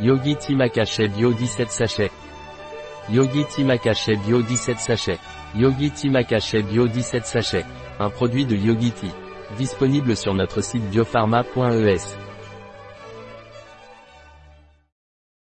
Yogi Timakache Bio 17 sachets. Yogi Timakache Bio 17 sachets. Yogi Timakache Bio 17 sachets. Un produit de Yogiti. Disponible sur notre site biopharma.es.